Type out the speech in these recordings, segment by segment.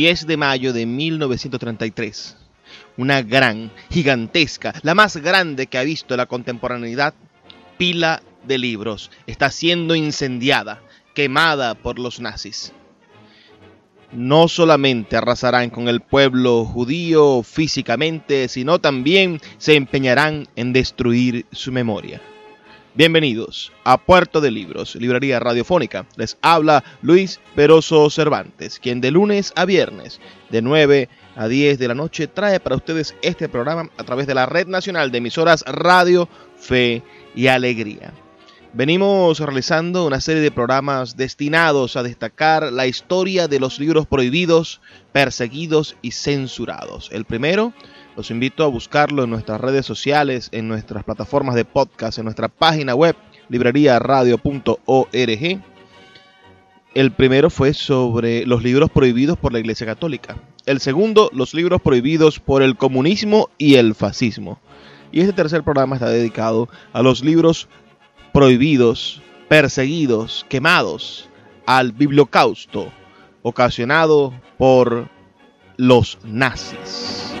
10 de mayo de 1933. Una gran, gigantesca, la más grande que ha visto la contemporaneidad, pila de libros está siendo incendiada, quemada por los nazis. No solamente arrasarán con el pueblo judío físicamente, sino también se empeñarán en destruir su memoria. Bienvenidos a Puerto de Libros, librería radiofónica. Les habla Luis Peroso Cervantes, quien de lunes a viernes, de 9 a 10 de la noche, trae para ustedes este programa a través de la Red Nacional de Emisoras Radio, Fe y Alegría. Venimos realizando una serie de programas destinados a destacar la historia de los libros prohibidos, perseguidos y censurados. El primero los invito a buscarlo en nuestras redes sociales, en nuestras plataformas de podcast, en nuestra página web libreriaradio.org. El primero fue sobre los libros prohibidos por la Iglesia Católica. El segundo, los libros prohibidos por el comunismo y el fascismo. Y este tercer programa está dedicado a los libros prohibidos, perseguidos, quemados al bibliocausto ocasionado por los nazis.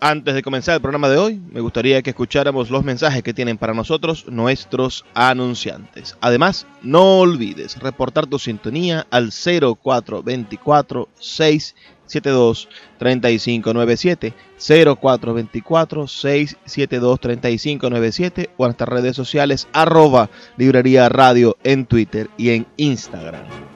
Antes de comenzar el programa de hoy, me gustaría que escucháramos los mensajes que tienen para nosotros nuestros anunciantes. Además, no olvides reportar tu sintonía al 0424 672 3597 0424 672 3597 o en nuestras redes sociales arroba librería radio en Twitter y en Instagram.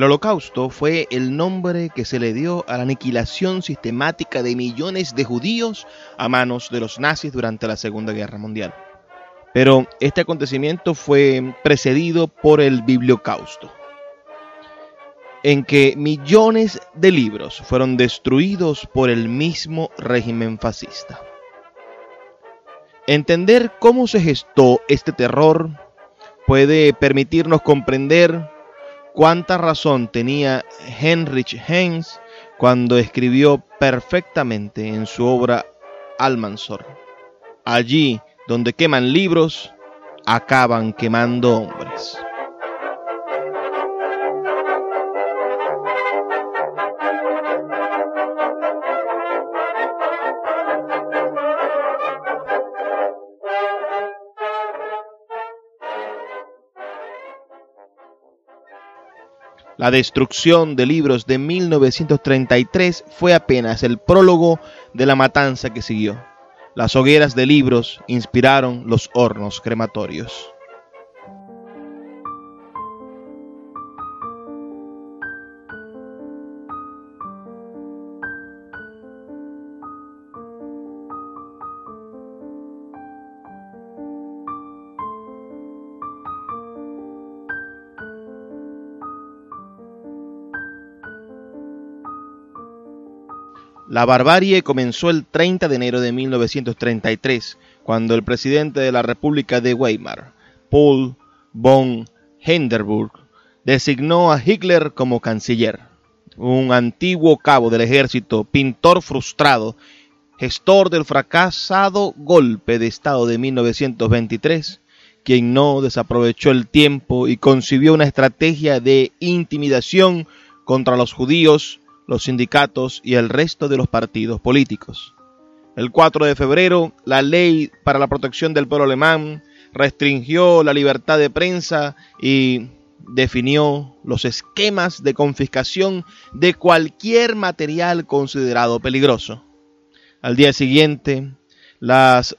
El holocausto fue el nombre que se le dio a la aniquilación sistemática de millones de judíos a manos de los nazis durante la Segunda Guerra Mundial. Pero este acontecimiento fue precedido por el bibliocausto, en que millones de libros fueron destruidos por el mismo régimen fascista. Entender cómo se gestó este terror puede permitirnos comprender cuánta razón tenía Heinrich Heinz cuando escribió perfectamente en su obra Almansor. Allí donde queman libros, acaban quemando hombres. La destrucción de libros de 1933 fue apenas el prólogo de la matanza que siguió. Las hogueras de libros inspiraron los hornos crematorios. La barbarie comenzó el 30 de enero de 1933, cuando el presidente de la República de Weimar, Paul von Hindenburg, designó a Hitler como canciller, un antiguo cabo del ejército, pintor frustrado, gestor del fracasado golpe de Estado de 1923, quien no desaprovechó el tiempo y concibió una estrategia de intimidación contra los judíos los sindicatos y el resto de los partidos políticos. El 4 de febrero, la ley para la protección del pueblo alemán restringió la libertad de prensa y definió los esquemas de confiscación de cualquier material considerado peligroso. Al día siguiente, las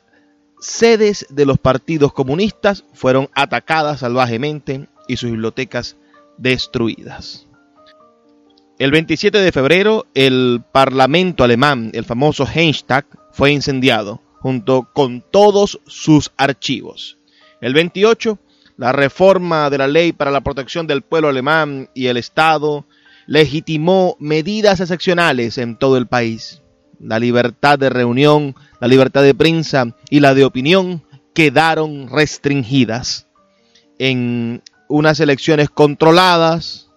sedes de los partidos comunistas fueron atacadas salvajemente y sus bibliotecas destruidas. El 27 de febrero, el Parlamento alemán, el famoso Reichstag, fue incendiado, junto con todos sus archivos. El 28, la reforma de la ley para la protección del pueblo alemán y el Estado legitimó medidas excepcionales en todo el país. La libertad de reunión, la libertad de prensa y la de opinión quedaron restringidas. En unas elecciones controladas,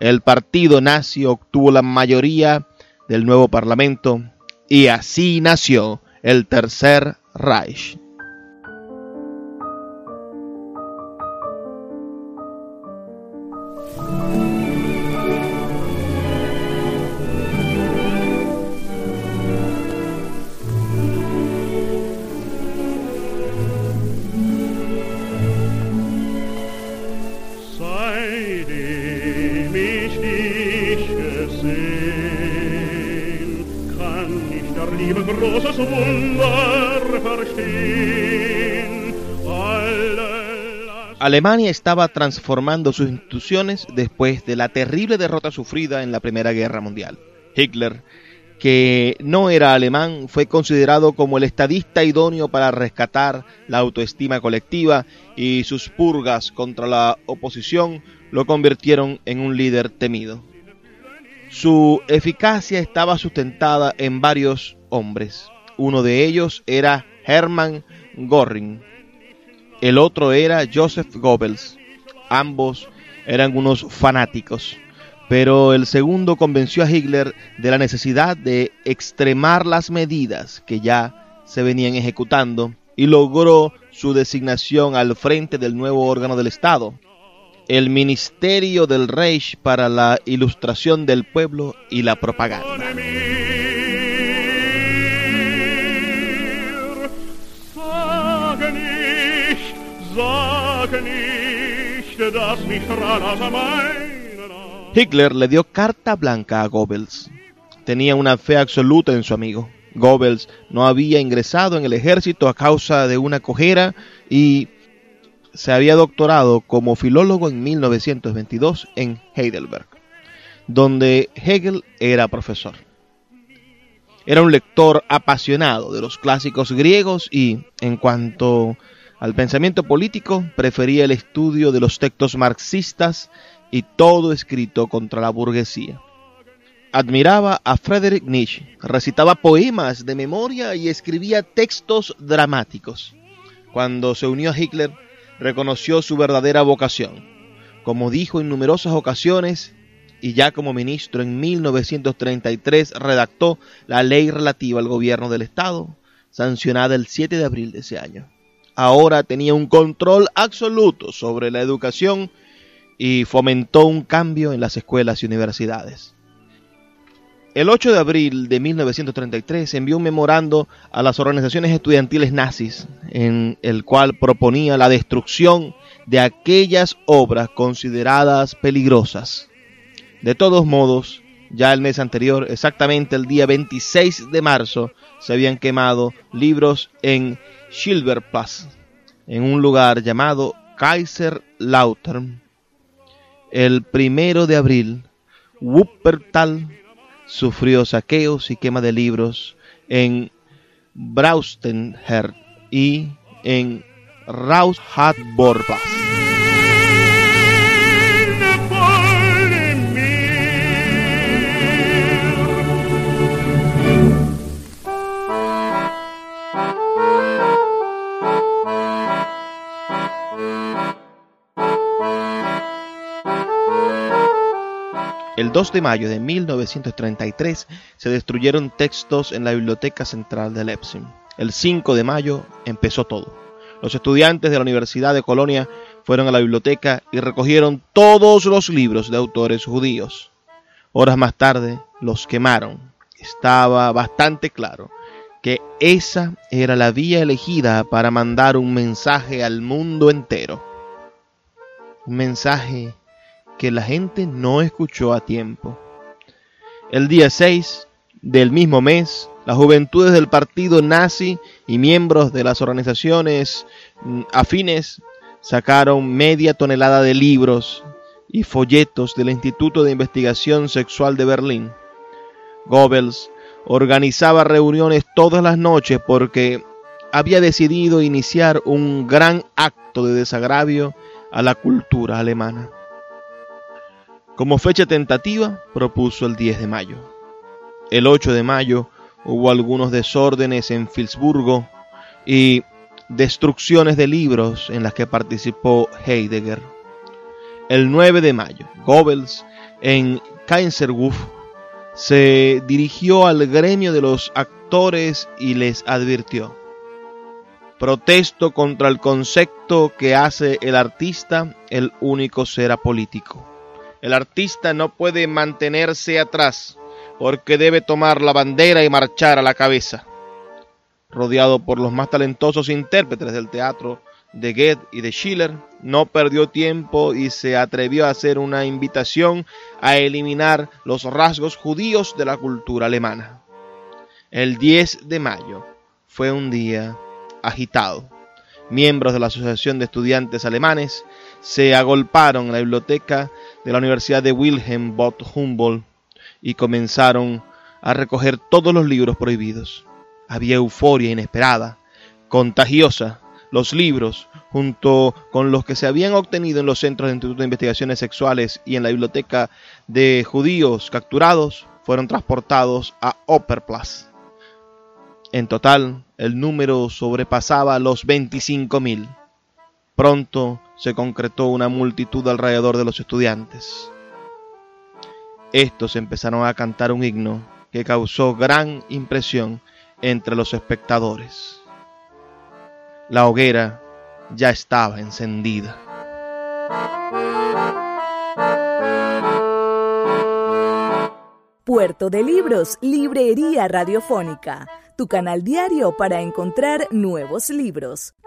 el partido nazi obtuvo la mayoría del nuevo parlamento y así nació el Tercer Reich. Alemania estaba transformando sus instituciones después de la terrible derrota sufrida en la Primera Guerra Mundial. Hitler, que no era alemán, fue considerado como el estadista idóneo para rescatar la autoestima colectiva y sus purgas contra la oposición lo convirtieron en un líder temido. Su eficacia estaba sustentada en varios hombres. Uno de ellos era Hermann Göring, el otro era Joseph Goebbels. Ambos eran unos fanáticos, pero el segundo convenció a Hitler de la necesidad de extremar las medidas que ya se venían ejecutando y logró su designación al frente del nuevo órgano del Estado, el Ministerio del Reich para la Ilustración del Pueblo y la Propaganda. Hitler le dio carta blanca a Goebbels. Tenía una fe absoluta en su amigo. Goebbels no había ingresado en el ejército a causa de una cojera y se había doctorado como filólogo en 1922 en Heidelberg, donde Hegel era profesor. Era un lector apasionado de los clásicos griegos y, en cuanto al pensamiento político prefería el estudio de los textos marxistas y todo escrito contra la burguesía. Admiraba a Friedrich Nietzsche, recitaba poemas de memoria y escribía textos dramáticos. Cuando se unió a Hitler, reconoció su verdadera vocación. Como dijo en numerosas ocasiones, y ya como ministro en 1933 redactó la ley relativa al gobierno del Estado, sancionada el 7 de abril de ese año ahora tenía un control absoluto sobre la educación y fomentó un cambio en las escuelas y universidades. El 8 de abril de 1933 envió un memorando a las organizaciones estudiantiles nazis en el cual proponía la destrucción de aquellas obras consideradas peligrosas. De todos modos, ya el mes anterior, exactamente el día 26 de marzo, se habían quemado libros en Schilberplatz, en un lugar llamado Kaiserlautern. El primero de abril, Wuppertal sufrió saqueos y quema de libros en Braustenher y en Raushatborplatz. El 2 de mayo de 1933 se destruyeron textos en la Biblioteca Central de Leipzig. El 5 de mayo empezó todo. Los estudiantes de la Universidad de Colonia fueron a la biblioteca y recogieron todos los libros de autores judíos. Horas más tarde los quemaron. Estaba bastante claro que esa era la vía elegida para mandar un mensaje al mundo entero. Un mensaje que la gente no escuchó a tiempo. El día 6 del mismo mes, las juventudes del partido nazi y miembros de las organizaciones mm, afines sacaron media tonelada de libros y folletos del Instituto de Investigación Sexual de Berlín. Goebbels organizaba reuniones todas las noches porque había decidido iniciar un gran acto de desagravio a la cultura alemana. Como fecha tentativa, propuso el 10 de mayo. El 8 de mayo hubo algunos desórdenes en Filsburgo y destrucciones de libros en las que participó Heidegger. El 9 de mayo, Goebbels en Kaiserhof se dirigió al gremio de los actores y les advirtió, protesto contra el concepto que hace el artista el único ser apolítico. El artista no puede mantenerse atrás porque debe tomar la bandera y marchar a la cabeza. Rodeado por los más talentosos intérpretes del teatro de Goethe y de Schiller, no perdió tiempo y se atrevió a hacer una invitación a eliminar los rasgos judíos de la cultura alemana. El 10 de mayo fue un día agitado. Miembros de la Asociación de Estudiantes Alemanes se agolparon en la biblioteca de la Universidad de Wilhelm Bott Humboldt y comenzaron a recoger todos los libros prohibidos. Había euforia inesperada, contagiosa. Los libros, junto con los que se habían obtenido en los centros de Instituto de Investigaciones Sexuales y en la biblioteca de judíos capturados, fueron transportados a Opperplatz. En total, el número sobrepasaba los 25.000. Pronto se concretó una multitud alrededor de los estudiantes. Estos empezaron a cantar un himno que causó gran impresión entre los espectadores. La hoguera ya estaba encendida. Puerto de Libros, Librería Radiofónica tu canal diario para encontrar nuevos libros.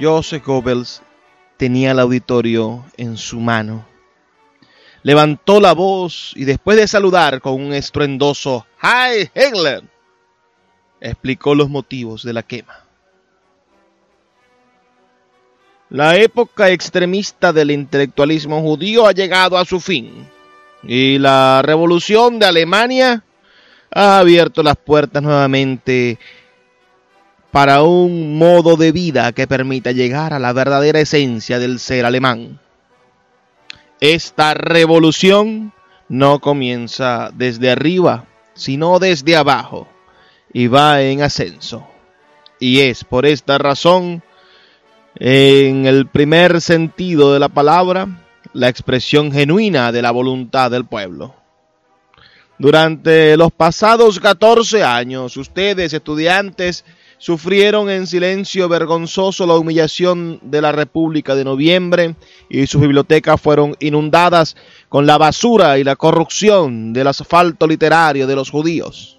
Joseph Goebbels tenía el auditorio en su mano. Levantó la voz y después de saludar con un estruendoso ¡Hi, Hitler! explicó los motivos de la quema. La época extremista del intelectualismo judío ha llegado a su fin y la revolución de Alemania ha abierto las puertas nuevamente para un modo de vida que permita llegar a la verdadera esencia del ser alemán. Esta revolución no comienza desde arriba, sino desde abajo, y va en ascenso. Y es por esta razón, en el primer sentido de la palabra, la expresión genuina de la voluntad del pueblo. Durante los pasados 14 años, ustedes, estudiantes, sufrieron en silencio vergonzoso la humillación de la República de Noviembre y sus bibliotecas fueron inundadas con la basura y la corrupción del asfalto literario de los judíos.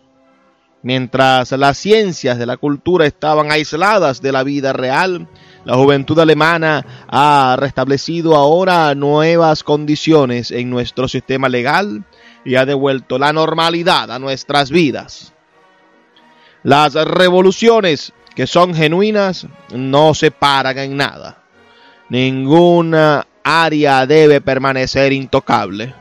Mientras las ciencias de la cultura estaban aisladas de la vida real, la juventud alemana ha restablecido ahora nuevas condiciones en nuestro sistema legal y ha devuelto la normalidad a nuestras vidas. Las revoluciones que son genuinas no se paran en nada. Ninguna área debe permanecer intocable.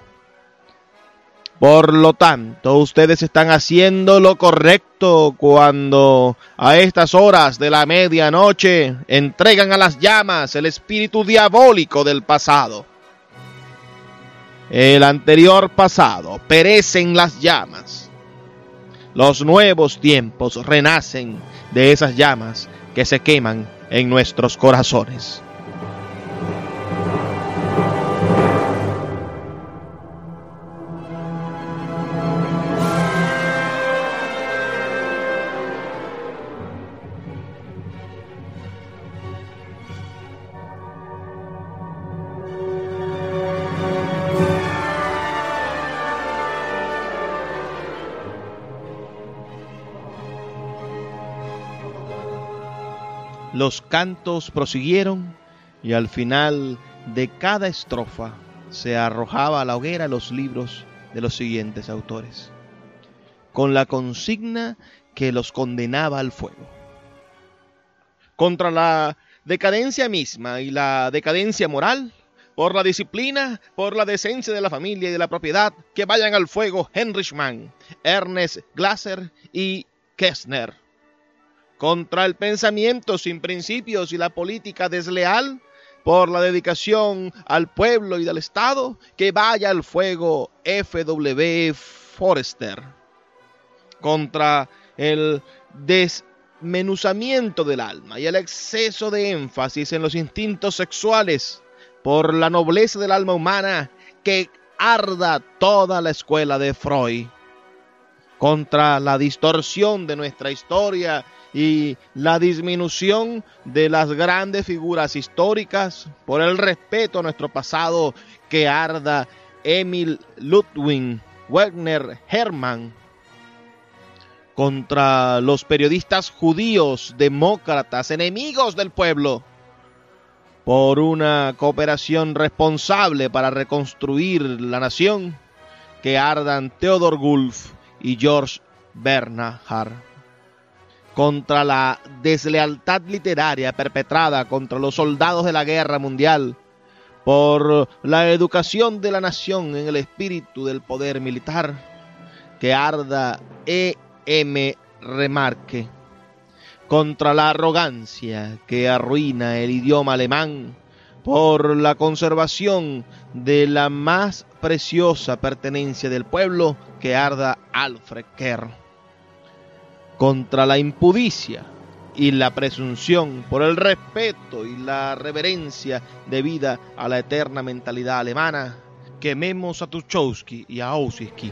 Por lo tanto, ustedes están haciendo lo correcto cuando a estas horas de la medianoche entregan a las llamas el espíritu diabólico del pasado. El anterior pasado perece en las llamas los nuevos tiempos renacen de esas llamas que se queman en nuestros corazones. Los cantos prosiguieron y al final de cada estrofa se arrojaba a la hoguera los libros de los siguientes autores, con la consigna que los condenaba al fuego. Contra la decadencia misma y la decadencia moral, por la disciplina, por la decencia de la familia y de la propiedad, que vayan al fuego Heinrich Mann, Ernest Glasser y Kessner contra el pensamiento sin principios y la política desleal, por la dedicación al pueblo y del Estado, que vaya al fuego F.W. Forrester. Contra el desmenuzamiento del alma y el exceso de énfasis en los instintos sexuales, por la nobleza del alma humana, que arda toda la escuela de Freud. Contra la distorsión de nuestra historia y la disminución de las grandes figuras históricas por el respeto a nuestro pasado que arda Emil Ludwig Wegner Hermann contra los periodistas judíos, demócratas, enemigos del pueblo, por una cooperación responsable para reconstruir la nación, que ardan Theodor Gulf y George Bernhard contra la deslealtad literaria perpetrada contra los soldados de la guerra mundial, por la educación de la nación en el espíritu del poder militar, que arda E.M. Remarque, contra la arrogancia que arruina el idioma alemán, por la conservación de la más preciosa pertenencia del pueblo, que arda Alfred Kerr contra la impudicia y la presunción, por el respeto y la reverencia debida a la eterna mentalidad alemana, quememos a Tuchowski y a Ausiski.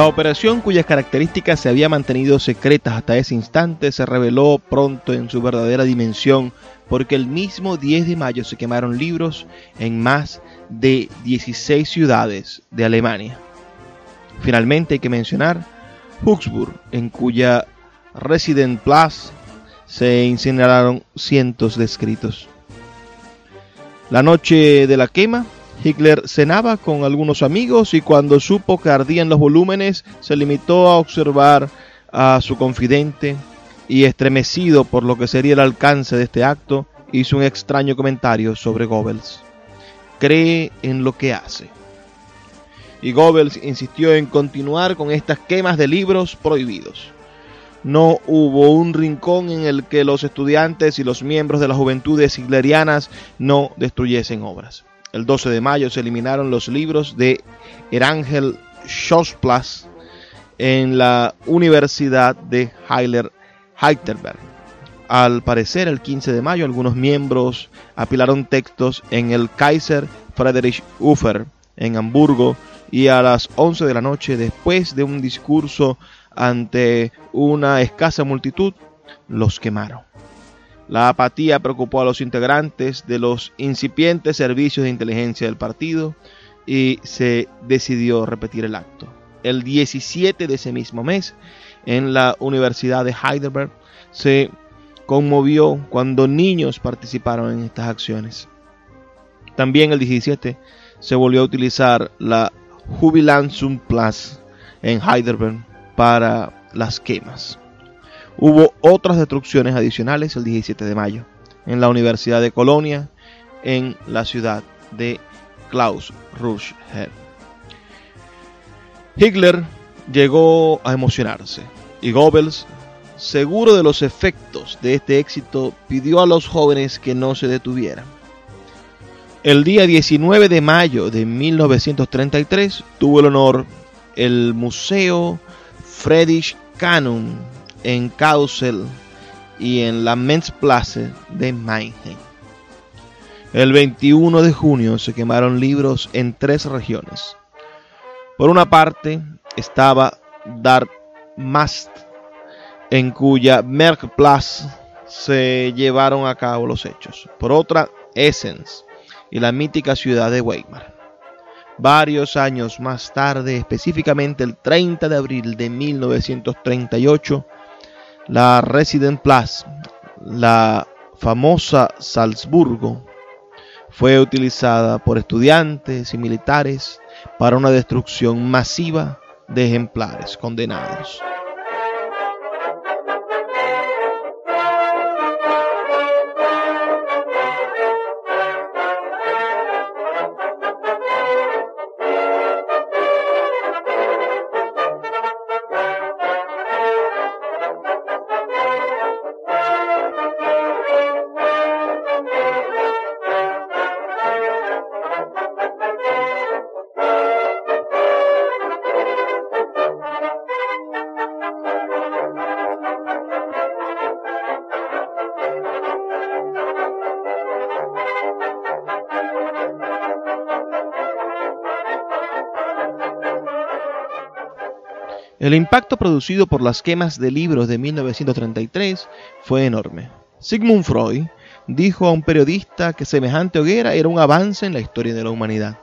La operación cuyas características se habían mantenido secretas hasta ese instante se reveló pronto en su verdadera dimensión porque el mismo 10 de mayo se quemaron libros en más de 16 ciudades de Alemania. Finalmente hay que mencionar Huxburg, en cuya Resident Plus se incineraron cientos de escritos. La noche de la quema, Hitler cenaba con algunos amigos y cuando supo que ardían los volúmenes, se limitó a observar a su confidente y estremecido por lo que sería el alcance de este acto, hizo un extraño comentario sobre Goebbels. Cree en lo que hace. Y Goebbels insistió en continuar con estas quemas de libros prohibidos. No hubo un rincón en el que los estudiantes y los miembros de las juventudes hitlerianas no destruyesen obras. El 12 de mayo se eliminaron los libros de Erangel Schosplatz en la Universidad de Heidelberg. Al parecer, el 15 de mayo, algunos miembros apilaron textos en el Kaiser Friedrich Ufer en Hamburgo y a las 11 de la noche, después de un discurso ante una escasa multitud, los quemaron. La apatía preocupó a los integrantes de los incipientes servicios de inteligencia del partido y se decidió repetir el acto. El 17 de ese mismo mes, en la Universidad de Heidelberg, se conmovió cuando niños participaron en estas acciones. También el 17 se volvió a utilizar la Jubilanzum Plus en Heidelberg para las quemas. Hubo otras destrucciones adicionales el 17 de mayo en la Universidad de Colonia, en la ciudad de Klaus Ruschhead. Hitler llegó a emocionarse y Goebbels, seguro de los efectos de este éxito, pidió a los jóvenes que no se detuvieran. El día 19 de mayo de 1933 tuvo el honor el Museo Friedrich Kanum en Kassel y en la Menzplatte de Mannheim. El 21 de junio se quemaron libros en tres regiones. Por una parte estaba Darmstadt, en cuya Merkplatz se llevaron a cabo los hechos. Por otra, Essen y la mítica ciudad de Weimar. Varios años más tarde, específicamente el 30 de abril de 1938, la Resident Plus, la famosa Salzburgo, fue utilizada por estudiantes y militares para una destrucción masiva de ejemplares condenados. El impacto producido por las quemas de libros de 1933 fue enorme. Sigmund Freud dijo a un periodista que semejante hoguera era un avance en la historia de la humanidad.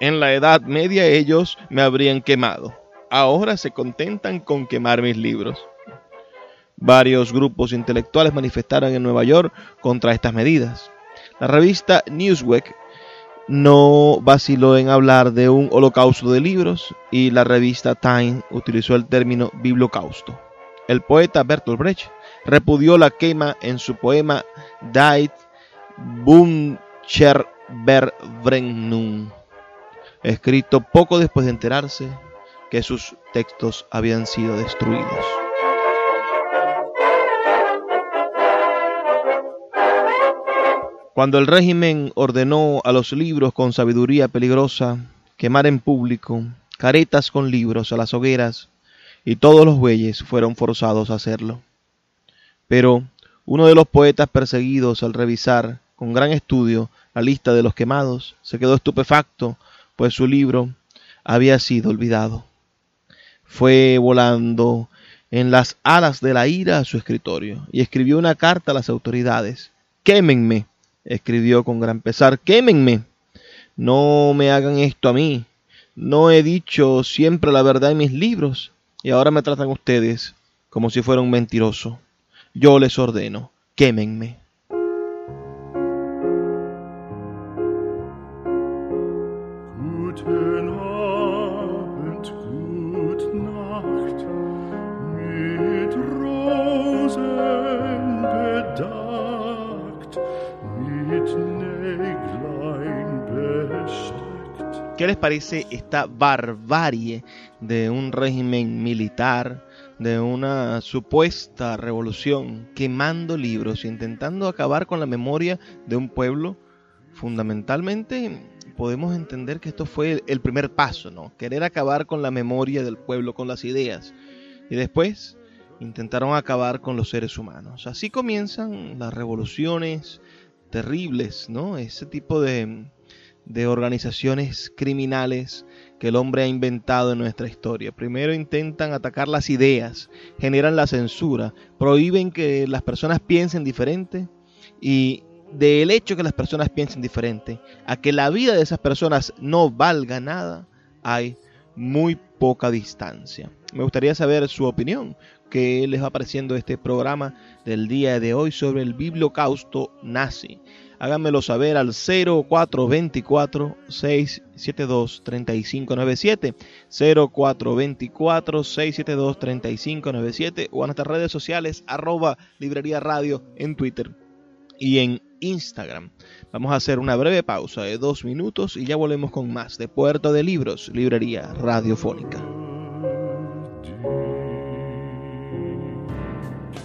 En la Edad Media ellos me habrían quemado. Ahora se contentan con quemar mis libros. Varios grupos intelectuales manifestaron en Nueva York contra estas medidas. La revista Newsweek no vaciló en hablar de un holocausto de libros y la revista Time utilizó el término bibliocausto. El poeta Bertolt Brecht repudió la quema en su poema Die Buncherverbrennung, escrito poco después de enterarse que sus textos habían sido destruidos. Cuando el régimen ordenó a los libros con sabiduría peligrosa quemar en público caretas con libros a las hogueras, y todos los bueyes fueron forzados a hacerlo. Pero uno de los poetas perseguidos al revisar con gran estudio la lista de los quemados se quedó estupefacto, pues su libro había sido olvidado. Fue volando en las alas de la ira a su escritorio y escribió una carta a las autoridades. Quémenme, escribió con gran pesar, quémenme, no me hagan esto a mí, no he dicho siempre la verdad en mis libros y ahora me tratan ustedes como si fuera un mentiroso. Yo les ordeno, quémenme. ¿Qué les parece esta barbarie de un régimen militar, de una supuesta revolución, quemando libros, intentando acabar con la memoria de un pueblo? Fundamentalmente podemos entender que esto fue el primer paso, ¿no? Querer acabar con la memoria del pueblo, con las ideas. Y después intentaron acabar con los seres humanos. Así comienzan las revoluciones terribles, ¿no? Ese tipo de de organizaciones criminales que el hombre ha inventado en nuestra historia. Primero intentan atacar las ideas, generan la censura, prohíben que las personas piensen diferente y del hecho que las personas piensen diferente a que la vida de esas personas no valga nada, hay muy poca distancia. Me gustaría saber su opinión, qué les va pareciendo este programa del día de hoy sobre el bibliocausto nazi háganmelo saber al 0424-672-3597, 0424-672-3597 o a nuestras redes sociales arroba librería radio en Twitter y en Instagram. Vamos a hacer una breve pausa de dos minutos y ya volvemos con más de Puerto de Libros, Librería Radiofónica.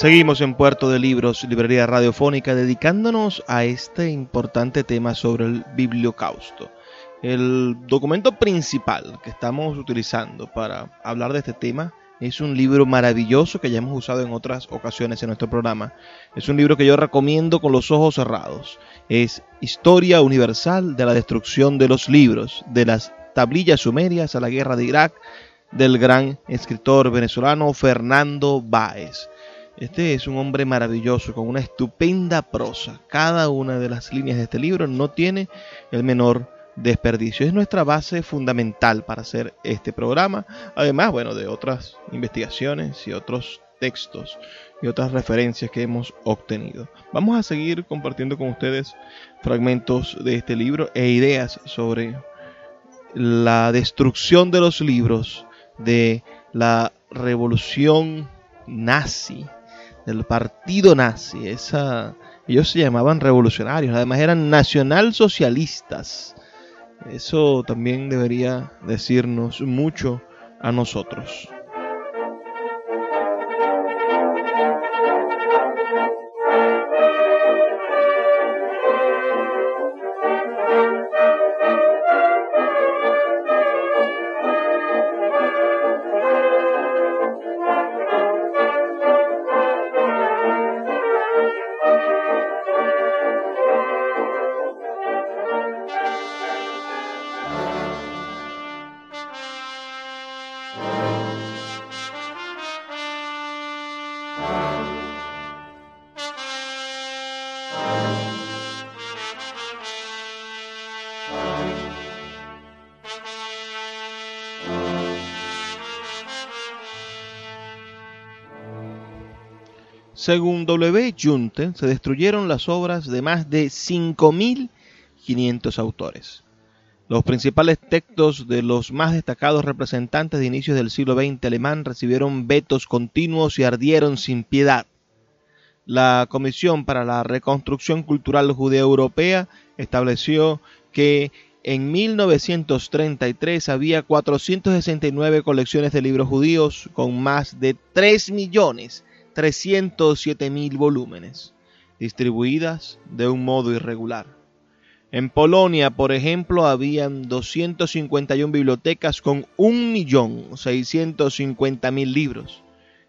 Seguimos en Puerto de Libros, Librería Radiofónica, dedicándonos a este importante tema sobre el bibliocausto. El documento principal que estamos utilizando para hablar de este tema es un libro maravilloso que ya hemos usado en otras ocasiones en nuestro programa. Es un libro que yo recomiendo con los ojos cerrados. Es Historia Universal de la Destrucción de los Libros, de las tablillas sumerias a la guerra de Irak, del gran escritor venezolano Fernando Báez. Este es un hombre maravilloso, con una estupenda prosa. Cada una de las líneas de este libro no tiene el menor desperdicio. Es nuestra base fundamental para hacer este programa. Además, bueno, de otras investigaciones y otros textos y otras referencias que hemos obtenido. Vamos a seguir compartiendo con ustedes fragmentos de este libro e ideas sobre la destrucción de los libros de la revolución nazi del partido nazi. Esa, ellos se llamaban revolucionarios, además eran nacionalsocialistas. Eso también debería decirnos mucho a nosotros. Según W. Junte, se destruyeron las obras de más de 5.500 autores. Los principales textos de los más destacados representantes de inicios del siglo XX alemán recibieron vetos continuos y ardieron sin piedad. la Comisión para la Reconstrucción Cultural Judea Europea estableció que en 1933 había 469 colecciones de libros judíos con más de 3.307.000 volúmenes, distribuidas de un modo irregular. En Polonia, por ejemplo, habían 251 bibliotecas con 1.650.000 libros.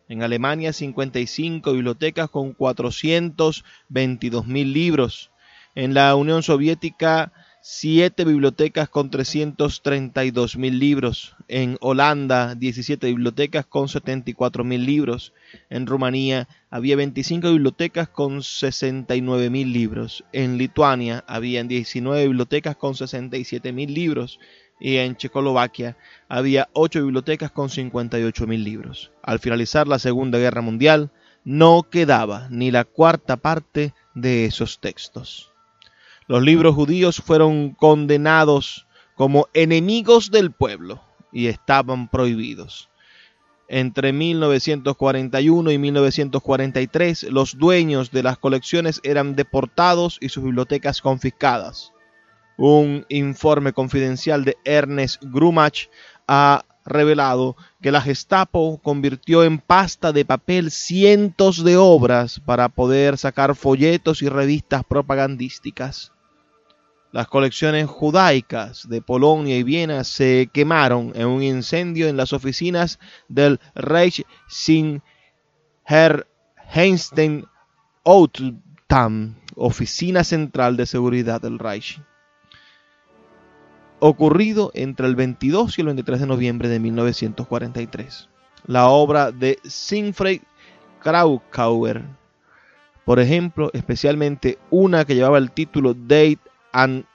En Alemania, 55 bibliotecas con 422.000 libros. En la Unión Soviética, siete bibliotecas con 332 mil libros. En Holanda, 17 bibliotecas con 74 mil libros. En Rumanía había 25 bibliotecas con 69 mil libros. En Lituania había 19 bibliotecas con 67 mil libros. Y en Checoslovaquia había 8 bibliotecas con 58 mil libros. Al finalizar la Segunda Guerra Mundial, no quedaba ni la cuarta parte de esos textos. Los libros judíos fueron condenados como enemigos del pueblo y estaban prohibidos. Entre 1941 y 1943, los dueños de las colecciones eran deportados y sus bibliotecas confiscadas. Un informe confidencial de Ernest Grumach ha revelado que la Gestapo convirtió en pasta de papel cientos de obras para poder sacar folletos y revistas propagandísticas. Las colecciones judaicas de Polonia y Viena se quemaron en un incendio en las oficinas del Reich Herr Heinstein oficina central de seguridad del Reich. Ocurrido entre el 22 y el 23 de noviembre de 1943. La obra de Siegfried Krakauer, por ejemplo, especialmente una que llevaba el título Date and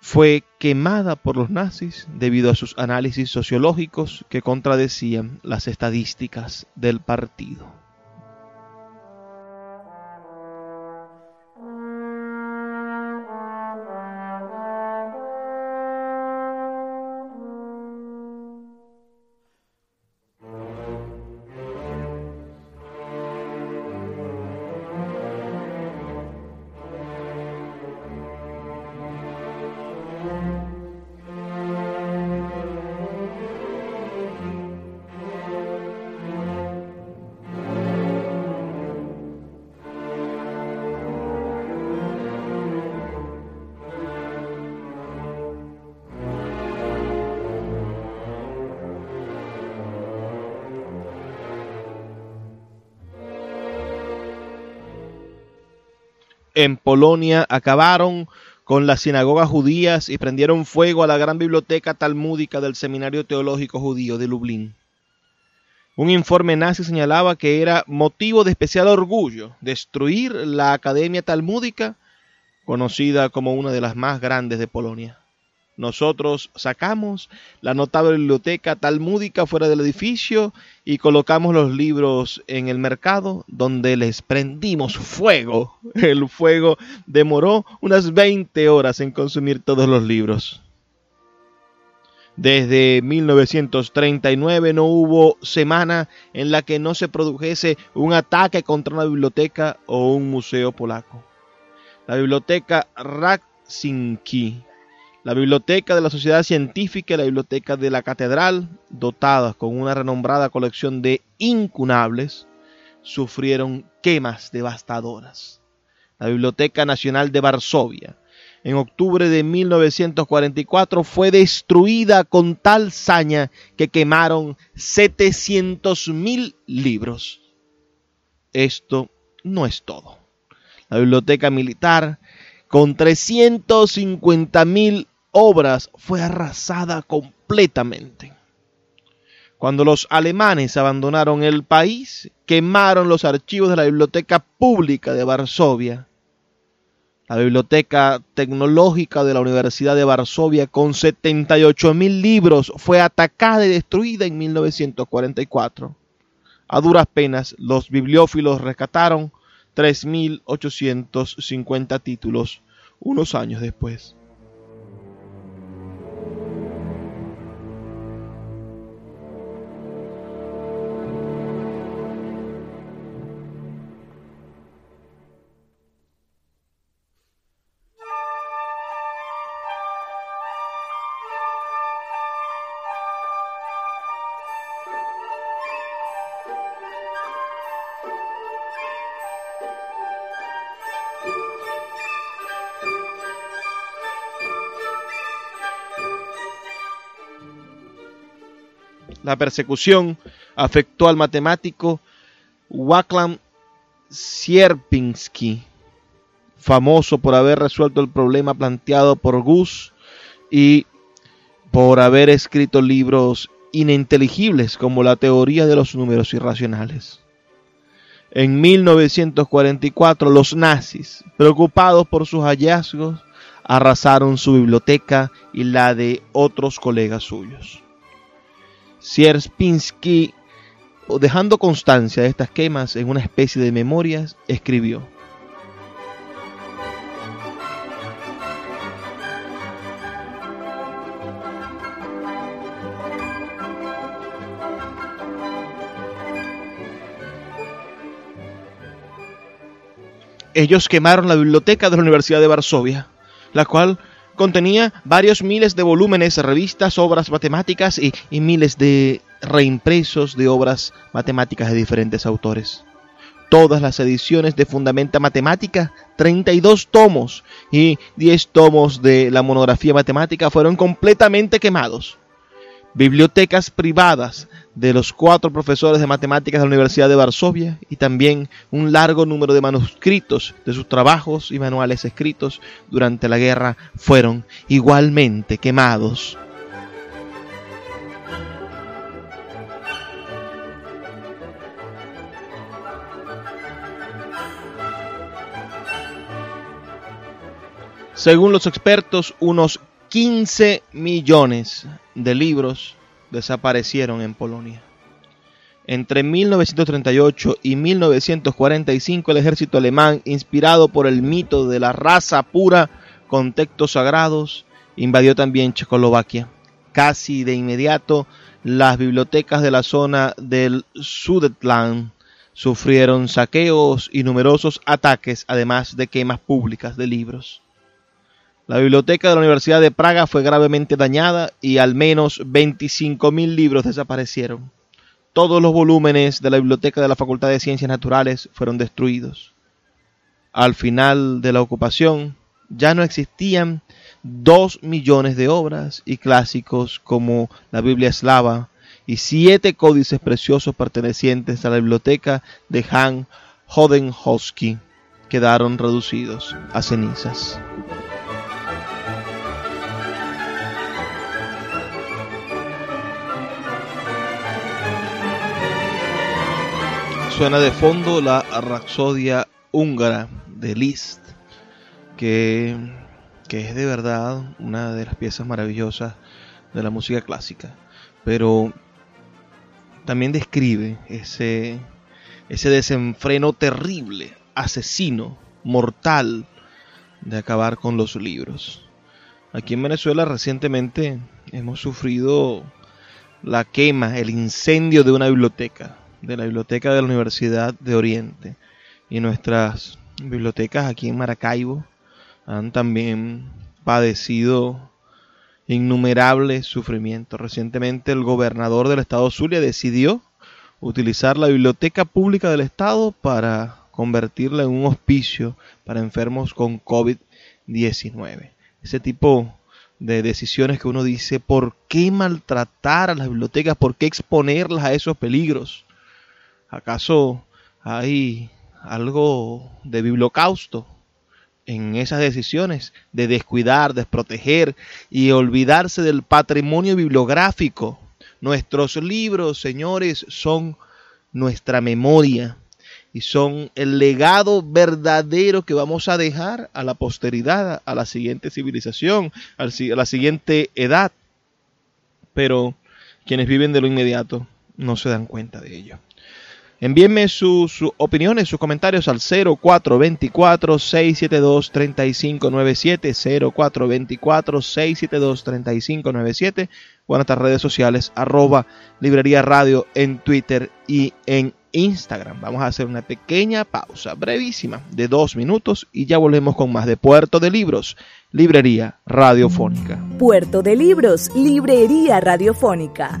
fue quemada por los nazis debido a sus análisis sociológicos que contradecían las estadísticas del partido. En Polonia acabaron con las sinagogas judías y prendieron fuego a la gran biblioteca talmúdica del Seminario Teológico Judío de Lublin. Un informe nazi señalaba que era motivo de especial orgullo destruir la Academia Talmúdica, conocida como una de las más grandes de Polonia. Nosotros sacamos la notable biblioteca talmúdica fuera del edificio y colocamos los libros en el mercado donde les prendimos fuego. El fuego demoró unas 20 horas en consumir todos los libros. Desde 1939 no hubo semana en la que no se produjese un ataque contra una biblioteca o un museo polaco. La biblioteca Raksinki la biblioteca de la Sociedad Científica y la biblioteca de la Catedral, dotadas con una renombrada colección de incunables, sufrieron quemas devastadoras. La Biblioteca Nacional de Varsovia, en octubre de 1944, fue destruida con tal saña que quemaron 700.000 libros. Esto no es todo. La Biblioteca Militar, con 350.000 obras fue arrasada completamente. Cuando los alemanes abandonaron el país, quemaron los archivos de la Biblioteca Pública de Varsovia. La Biblioteca Tecnológica de la Universidad de Varsovia, con 78 mil libros, fue atacada y destruida en 1944. A duras penas, los bibliófilos rescataron 3.850 títulos unos años después. Thank you. La persecución afectó al matemático Waklam Sierpinski, famoso por haber resuelto el problema planteado por Gus y por haber escrito libros ininteligibles como la teoría de los números irracionales. En 1944 los nazis, preocupados por sus hallazgos, arrasaron su biblioteca y la de otros colegas suyos. Sierpinski, dejando constancia de estas quemas en una especie de memorias, escribió. Ellos quemaron la biblioteca de la Universidad de Varsovia, la cual contenía varios miles de volúmenes, revistas, obras matemáticas y, miles de reimpresos de obras matemáticas de diferentes autores. Todas las ediciones de Fundamenta Matemática, 32 tomos y 10 tomos de la monografía matemática fueron completamente quemados. Bibliotecas privadas de los cuatro profesores de matemáticas de la Universidad de Varsovia y también un largo número de manuscritos de sus trabajos y manuales escritos durante la guerra fueron igualmente quemados. Según los expertos, unos 15 millones de libros desaparecieron en Polonia. Entre 1938 y 1945 el ejército alemán, inspirado por el mito de la raza pura con textos sagrados, invadió también Checoslovaquia. Casi de inmediato las bibliotecas de la zona del Sudetland sufrieron saqueos y numerosos ataques, además de quemas públicas de libros. La biblioteca de la Universidad de Praga fue gravemente dañada y al menos 25.000 libros desaparecieron. Todos los volúmenes de la biblioteca de la Facultad de Ciencias Naturales fueron destruidos. Al final de la ocupación ya no existían dos millones de obras y clásicos como la Biblia eslava y siete códices preciosos pertenecientes a la biblioteca de Han Hodenhosky quedaron reducidos a cenizas. Suena de fondo la Rapsodia húngara de Liszt, que, que es de verdad una de las piezas maravillosas de la música clásica, pero también describe ese, ese desenfreno terrible, asesino, mortal de acabar con los libros. Aquí en Venezuela recientemente hemos sufrido la quema, el incendio de una biblioteca de la Biblioteca de la Universidad de Oriente y nuestras bibliotecas aquí en Maracaibo han también padecido innumerables sufrimientos. Recientemente el gobernador del estado Zulia decidió utilizar la biblioteca pública del estado para convertirla en un hospicio para enfermos con COVID-19. Ese tipo de decisiones que uno dice, ¿por qué maltratar a las bibliotecas? ¿Por qué exponerlas a esos peligros? ¿Acaso hay algo de bibliocausto en esas decisiones de descuidar, desproteger y olvidarse del patrimonio bibliográfico? Nuestros libros, señores, son nuestra memoria y son el legado verdadero que vamos a dejar a la posteridad, a la siguiente civilización, a la siguiente edad. Pero quienes viven de lo inmediato no se dan cuenta de ello. Envíenme sus, opiniones, sus comentarios al 0424-672-3597, 0424-672-3597 o en nuestras redes sociales, arroba librería radio en Twitter y en Instagram. Vamos a hacer una pequeña pausa, brevísima, de dos minutos y ya volvemos con más de Puerto de Libros, Librería Radiofónica. Puerto de Libros, Librería Radiofónica,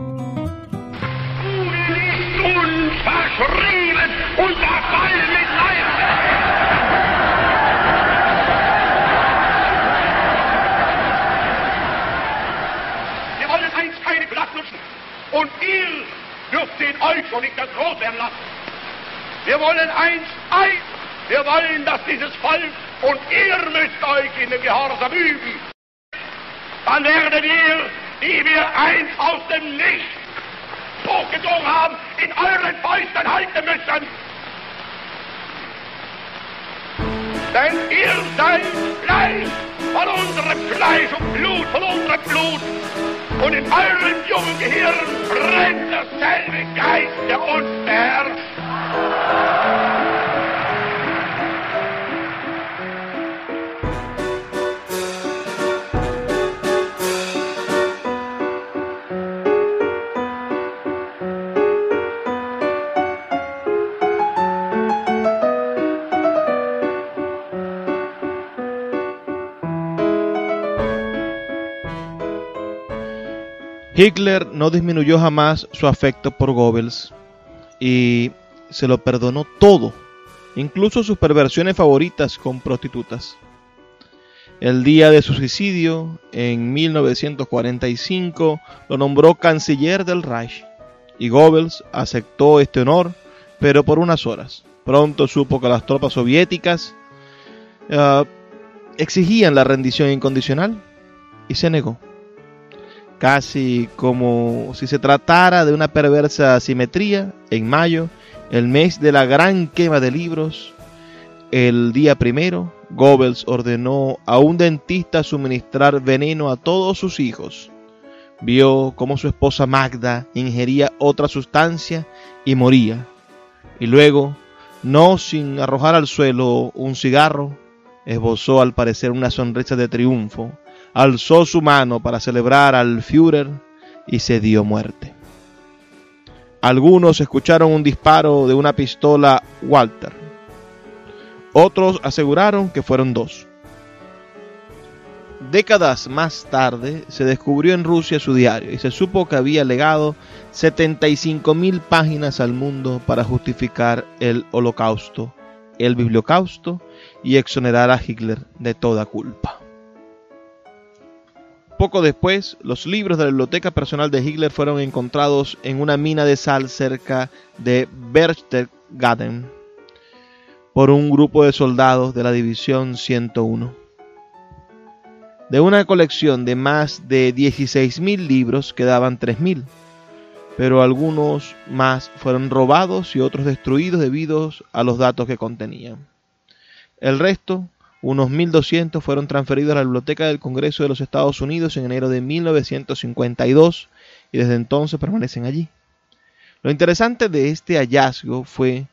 Und ihr dürft den euch schon nicht das Groß werden lassen. Wir wollen eins, eins. Wir wollen, dass dieses Volk und ihr müsst euch in den Gehorsam üben. Dann werdet ihr, die wir einst aus dem Licht hochgedrungen haben, in euren Fäusten halten müssen. Denn ihr seid Fleisch von unserem Fleisch und Blut von unserem Blut. Und in eurem jungen Gehirn brennt derselbe Geist, der uns beherrscht. Hitler no disminuyó jamás su afecto por Goebbels y se lo perdonó todo, incluso sus perversiones favoritas con prostitutas. El día de su suicidio, en 1945, lo nombró canciller del Reich y Goebbels aceptó este honor, pero por unas horas. Pronto supo que las tropas soviéticas uh, exigían la rendición incondicional y se negó casi como si se tratara de una perversa simetría, en mayo, el mes de la gran quema de libros, el día primero, Goebbels ordenó a un dentista suministrar veneno a todos sus hijos. Vio cómo su esposa Magda ingería otra sustancia y moría. Y luego, no sin arrojar al suelo un cigarro, esbozó al parecer una sonrisa de triunfo alzó su mano para celebrar al Führer y se dio muerte. Algunos escucharon un disparo de una pistola Walter. Otros aseguraron que fueron dos. Décadas más tarde se descubrió en Rusia su diario y se supo que había legado 75 mil páginas al mundo para justificar el holocausto, el bibliocausto y exonerar a Hitler de toda culpa. Poco después, los libros de la biblioteca personal de Hitler fueron encontrados en una mina de sal cerca de Berchtesgaden por un grupo de soldados de la División 101. De una colección de más de 16.000 libros quedaban 3.000, pero algunos más fueron robados y otros destruidos debido a los datos que contenían. El resto unos 1.200 fueron transferidos a la Biblioteca del Congreso de los Estados Unidos en enero de 1952 y desde entonces permanecen allí. Lo interesante de este hallazgo fue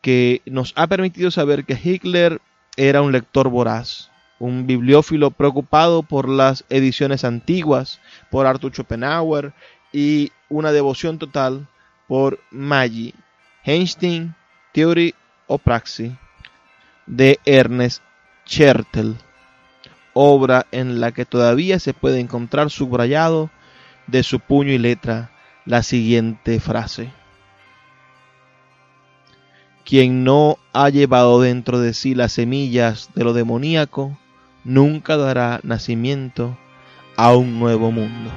que nos ha permitido saber que Hitler era un lector voraz, un bibliófilo preocupado por las ediciones antiguas, por Arthur Schopenhauer y una devoción total por Maggi, Einstein, Theory o Praxis de Ernest Chertel, obra en la que todavía se puede encontrar subrayado de su puño y letra la siguiente frase. Quien no ha llevado dentro de sí las semillas de lo demoníaco, nunca dará nacimiento a un nuevo mundo.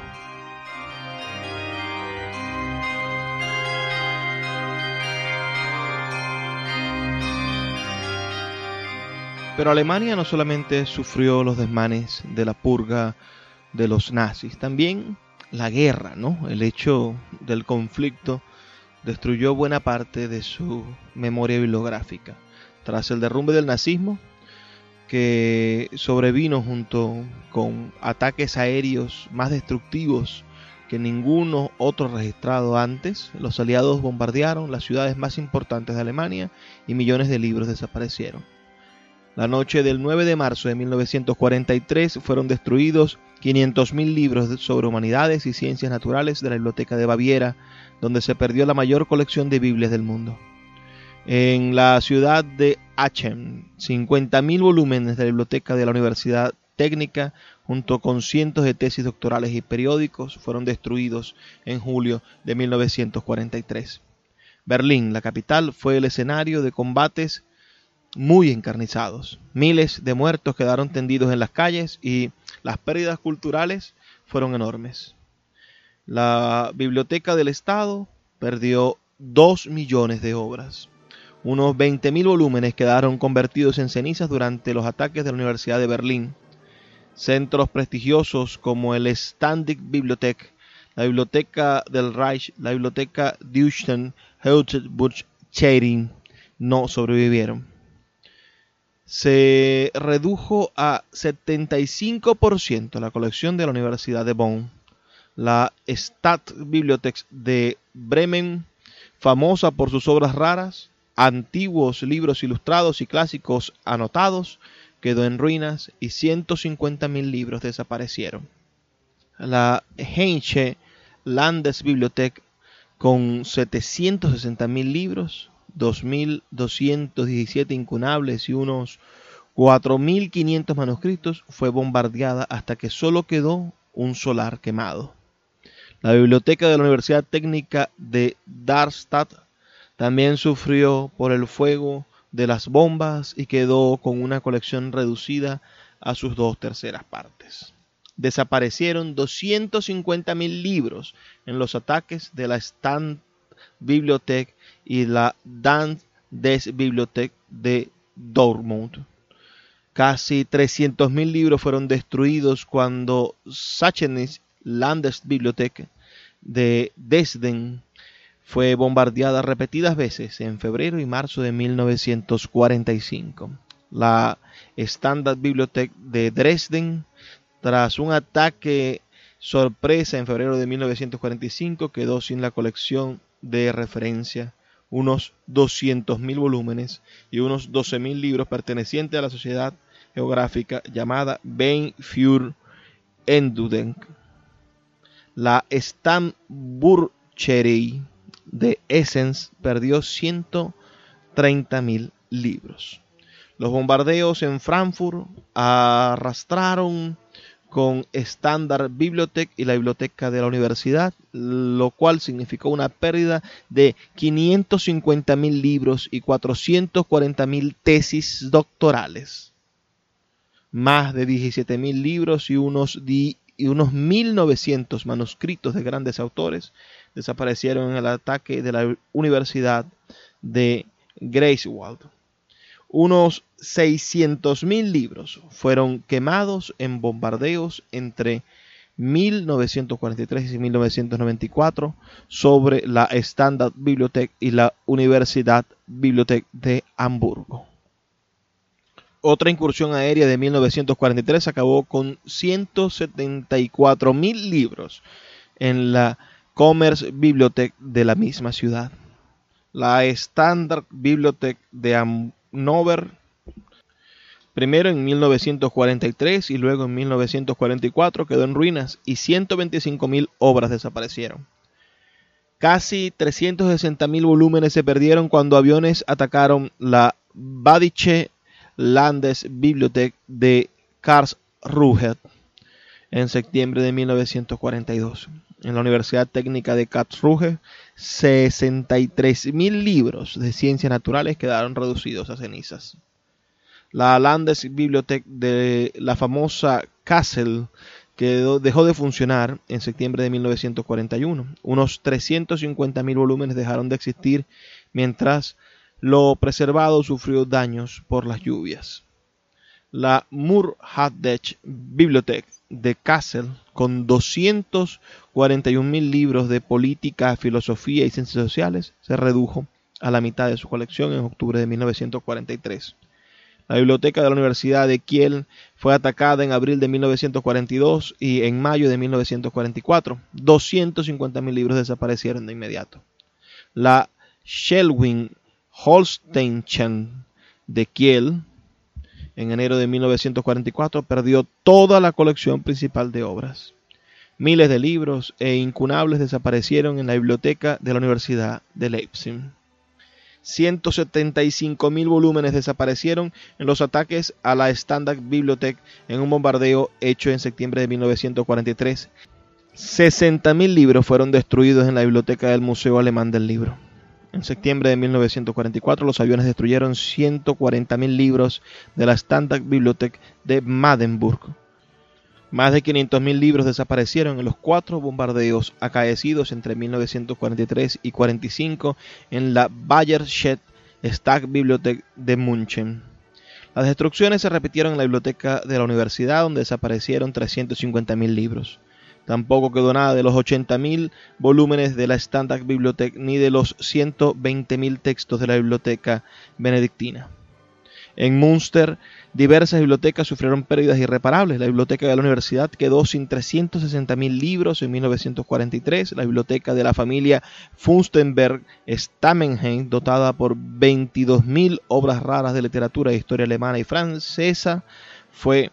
Pero Alemania no solamente sufrió los desmanes de la purga de los nazis, también la guerra, ¿no? El hecho del conflicto destruyó buena parte de su memoria bibliográfica. Tras el derrumbe del nazismo, que sobrevino junto con ataques aéreos más destructivos que ninguno otro registrado antes, los aliados bombardearon las ciudades más importantes de Alemania y millones de libros desaparecieron. La noche del 9 de marzo de 1943 fueron destruidos 500.000 libros sobre humanidades y ciencias naturales de la Biblioteca de Baviera donde se perdió la mayor colección de Biblias del mundo. En la ciudad de Aachen, 50.000 volúmenes de la biblioteca de la Universidad Técnica, junto con cientos de tesis doctorales y periódicos, fueron destruidos en julio de 1943. Berlín, la capital, fue el escenario de combates muy encarnizados. Miles de muertos quedaron tendidos en las calles y las pérdidas culturales fueron enormes. La Biblioteca del Estado perdió dos millones de obras. Unos 20.000 volúmenes quedaron convertidos en cenizas durante los ataques de la Universidad de Berlín. Centros prestigiosos como el Standig Bibliothek, la Biblioteca del Reich, la Biblioteca Deutschen Heutebuch no sobrevivieron se redujo a 75% la colección de la Universidad de Bonn. La Stadtbibliothek de Bremen, famosa por sus obras raras, antiguos libros ilustrados y clásicos anotados, quedó en ruinas y 150.000 libros desaparecieron. La Heinsche Landesbibliothek, con 760.000 libros, 2.217 incunables y unos 4.500 manuscritos, fue bombardeada hasta que solo quedó un solar quemado. La biblioteca de la Universidad Técnica de Darmstadt también sufrió por el fuego de las bombas y quedó con una colección reducida a sus dos terceras partes. Desaparecieron 250.000 libros en los ataques de la Stand Bibliothek y la Dan des Bibliothek de Dortmund. Casi 300.000 libros fueron destruidos cuando Sachenis Landesbibliothek de Dresden fue bombardeada repetidas veces en febrero y marzo de 1945. La Standard Bibliothek de Dresden, tras un ataque sorpresa en febrero de 1945, quedó sin la colección de referencia unos 200.000 volúmenes y unos 12.000 libros pertenecientes a la sociedad geográfica llamada Ben Endudenk. La Stamburcherei de Essens perdió 130.000 libros. Los bombardeos en Frankfurt arrastraron con Standard Bibliothek y la biblioteca de la universidad, lo cual significó una pérdida de 550 mil libros y 440 mil tesis doctorales. Más de 17 mil libros y unos, y unos 1.900 manuscritos de grandes autores desaparecieron en el ataque de la Universidad de Greifswald unos 600.000 libros fueron quemados en bombardeos entre 1943 y 1994 sobre la Standard Bibliothek y la Universidad Bibliothek de Hamburgo. Otra incursión aérea de 1943 acabó con 174.000 libros en la Commerce Bibliothek de la misma ciudad. La Standard Bibliothek de Hamburgo Nover, primero en 1943 y luego en 1944 quedó en ruinas y 125.000 obras desaparecieron. Casi 360.000 volúmenes se perdieron cuando aviones atacaron la Badische Landesbibliothek de Karlsruhe en septiembre de 1942 en la Universidad Técnica de Karlsruhe, 63.000 libros de ciencias naturales quedaron reducidos a cenizas. La Landesbibliothek de la famosa Kassel quedó, dejó de funcionar en septiembre de 1941. Unos 350.000 volúmenes dejaron de existir mientras lo preservado sufrió daños por las lluvias. La Murhaddech Bibliothek de Kassel, con 241 mil libros de política, filosofía y ciencias sociales, se redujo a la mitad de su colección en octubre de 1943. La biblioteca de la Universidad de Kiel fue atacada en abril de 1942 y en mayo de 1944. 250 mil libros desaparecieron de inmediato. La Schelwing Holsteinchen de Kiel en enero de 1944 perdió toda la colección principal de obras. Miles de libros e incunables desaparecieron en la biblioteca de la Universidad de Leipzig. 175 mil volúmenes desaparecieron en los ataques a la Standard Bibliothek en un bombardeo hecho en septiembre de 1943. 60 mil libros fueron destruidos en la biblioteca del Museo Alemán del Libro. En septiembre de 1944 los aviones destruyeron 140 mil libros de la Standard Bibliothek de Madenburg. Más de 500.000 libros desaparecieron en los cuatro bombardeos acaecidos entre 1943 y 45 en la Bayerstadt Stadtbibliothek de München. Las destrucciones se repitieron en la biblioteca de la universidad, donde desaparecieron 350.000 libros. Tampoco quedó nada de los 80.000 volúmenes de la Standard Bibliothek ni de los 120.000 textos de la biblioteca benedictina. En Münster, diversas bibliotecas sufrieron pérdidas irreparables. La biblioteca de la universidad quedó sin 360.000 libros en 1943. La biblioteca de la familia Funstenberg Stamenheim, dotada por 22.000 obras raras de literatura e historia alemana y francesa, fue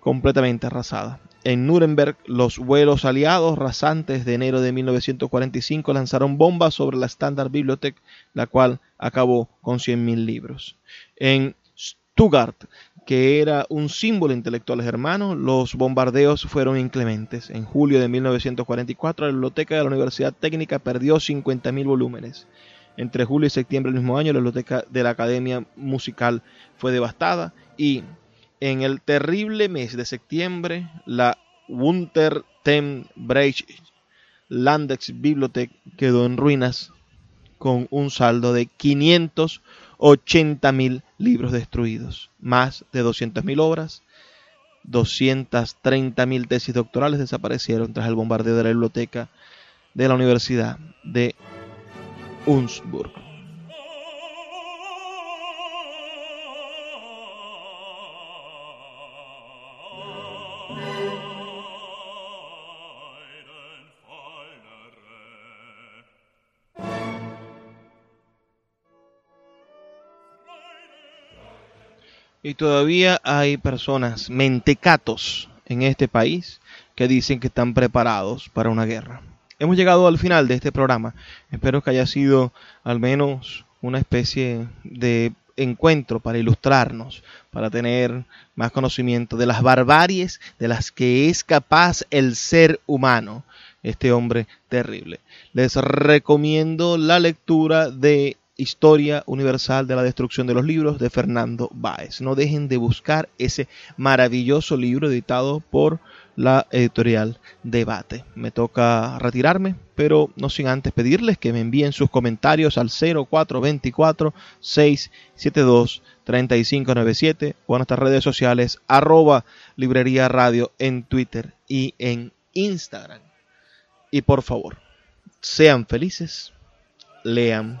completamente arrasada. En Nuremberg, los vuelos aliados rasantes de enero de 1945 lanzaron bombas sobre la Standard Bibliothek, la cual acabó con 100.000 libros. En Stuttgart, que era un símbolo intelectual germano, los bombardeos fueron inclementes. En julio de 1944, la biblioteca de la Universidad Técnica perdió 50.000 volúmenes. Entre julio y septiembre del mismo año, la biblioteca de la Academia Musical fue devastada y en el terrible mes de septiembre, la Untertembreich Landesbibliothek quedó en ruinas con un saldo de 580.000 libros destruidos, más de 200.000 obras, 230.000 tesis doctorales desaparecieron tras el bombardeo de la biblioteca de la Universidad de Unzburg. Y todavía hay personas, mentecatos en este país, que dicen que están preparados para una guerra. Hemos llegado al final de este programa. Espero que haya sido al menos una especie de encuentro para ilustrarnos, para tener más conocimiento de las barbaries de las que es capaz el ser humano, este hombre terrible. Les recomiendo la lectura de Historia Universal de la Destrucción de los Libros de Fernando Báez. No dejen de buscar ese maravilloso libro editado por la editorial Debate. Me toca retirarme, pero no sin antes pedirles que me envíen sus comentarios al 0424 672 3597 o en nuestras redes sociales arroba librería radio en Twitter y en Instagram. Y por favor, sean felices, lean